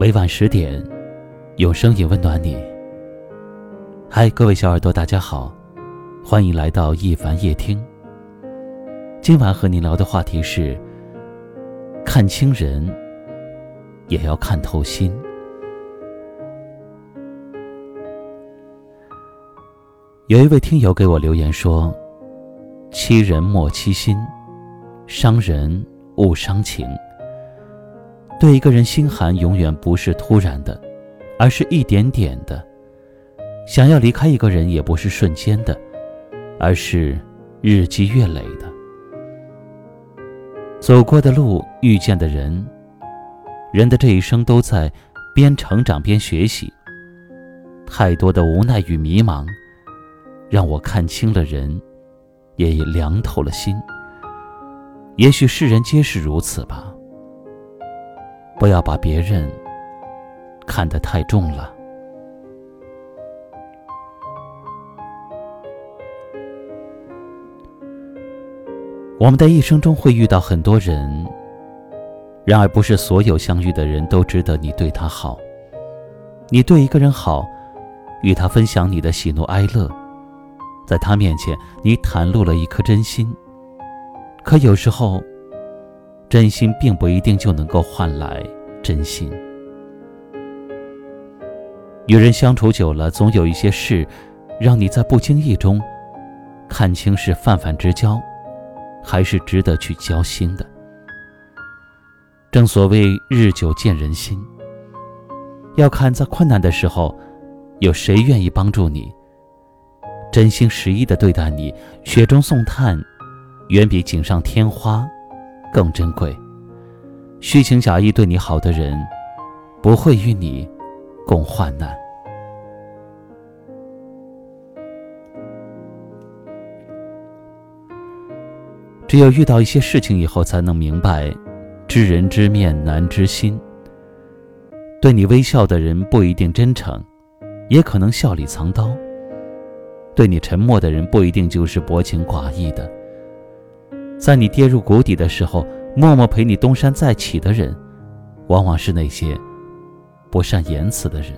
每晚十点，用声音温暖你。嗨，各位小耳朵，大家好，欢迎来到一凡夜听。今晚和您聊的话题是：看清人，也要看透心。有一位听友给我留言说：“欺人莫欺心，伤人勿伤情。”对一个人心寒，永远不是突然的，而是一点点的；想要离开一个人，也不是瞬间的，而是日积月累的。走过的路，遇见的人，人的这一生都在边成长边学习。太多的无奈与迷茫，让我看清了人，也已凉透了心。也许世人皆是如此吧。不要把别人看得太重了。我们的一生中会遇到很多人，然而不是所有相遇的人都值得你对他好。你对一个人好，与他分享你的喜怒哀乐，在他面前你袒露了一颗真心。可有时候。真心并不一定就能够换来真心。与人相处久了，总有一些事，让你在不经意中看清是泛泛之交，还是值得去交心的。正所谓日久见人心，要看在困难的时候，有谁愿意帮助你，真心实意的对待你，雪中送炭，远比锦上添花。更珍贵。虚情假意对你好的人，不会与你共患难。只有遇到一些事情以后，才能明白，知人知面难知心。对你微笑的人不一定真诚，也可能笑里藏刀；对你沉默的人不一定就是薄情寡义的。在你跌入谷底的时候，默默陪你东山再起的人，往往是那些不善言辞的人。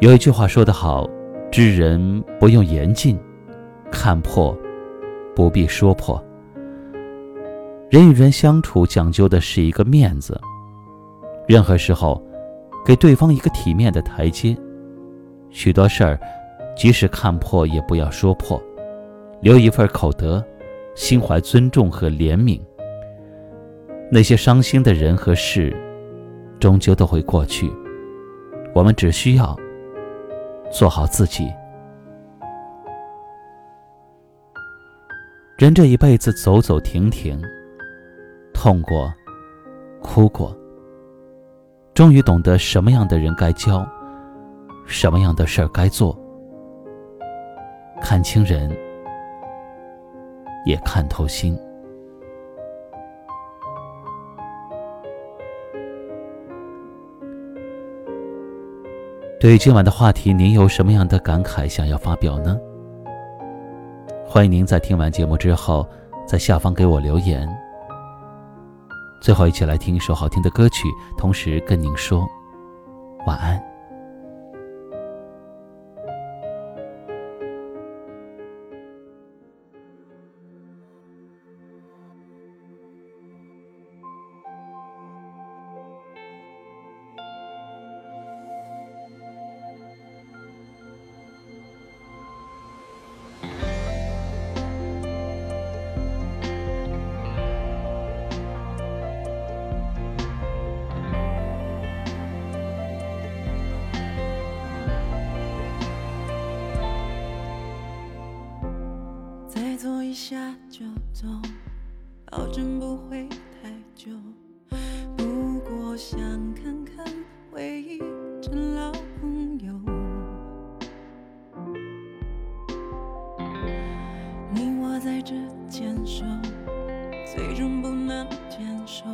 有一句话说得好：“知人不用言尽，看破不必说破。”人与人相处讲究的是一个面子，任何时候给对方一个体面的台阶。许多事儿，即使看破，也不要说破。留一份口德，心怀尊重和怜悯。那些伤心的人和事，终究都会过去。我们只需要做好自己。人这一辈子走走停停，痛过，哭过，终于懂得什么样的人该交，什么样的事儿该做。看清人。也看透心。对于今晚的话题，您有什么样的感慨想要发表呢？欢迎您在听完节目之后，在下方给我留言。最后，一起来听一首好听的歌曲，同时跟您说晚安。一下就走保证不会太久。不过想看看回忆的老朋友。你我在这牵手最终不能牵手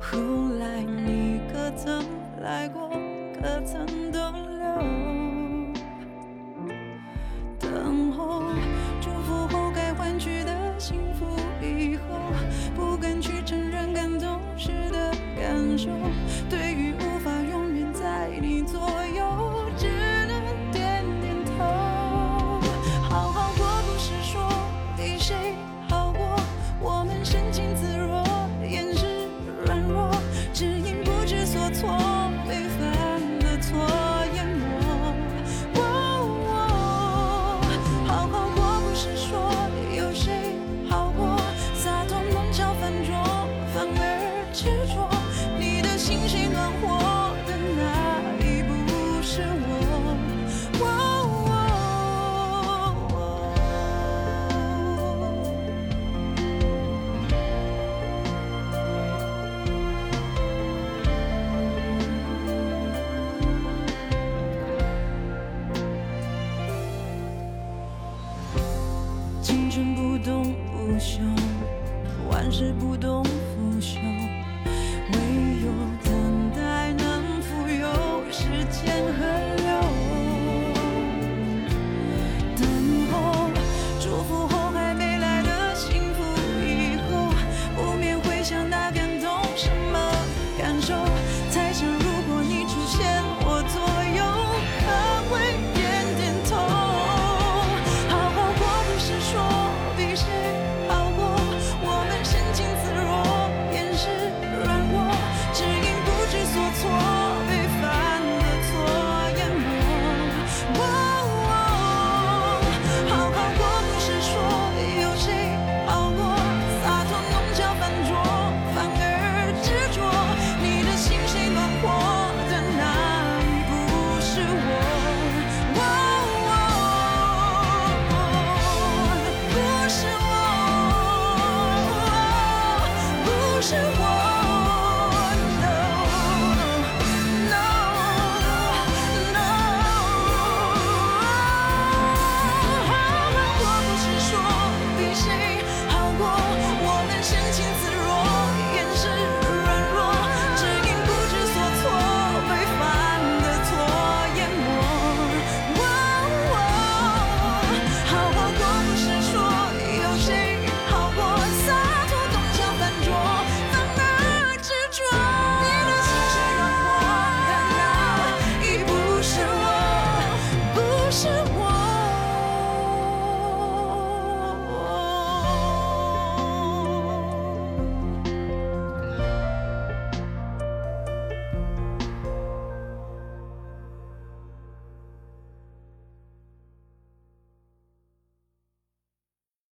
后来你可曾来过？可曾逗留？谁万事不动，腐朽。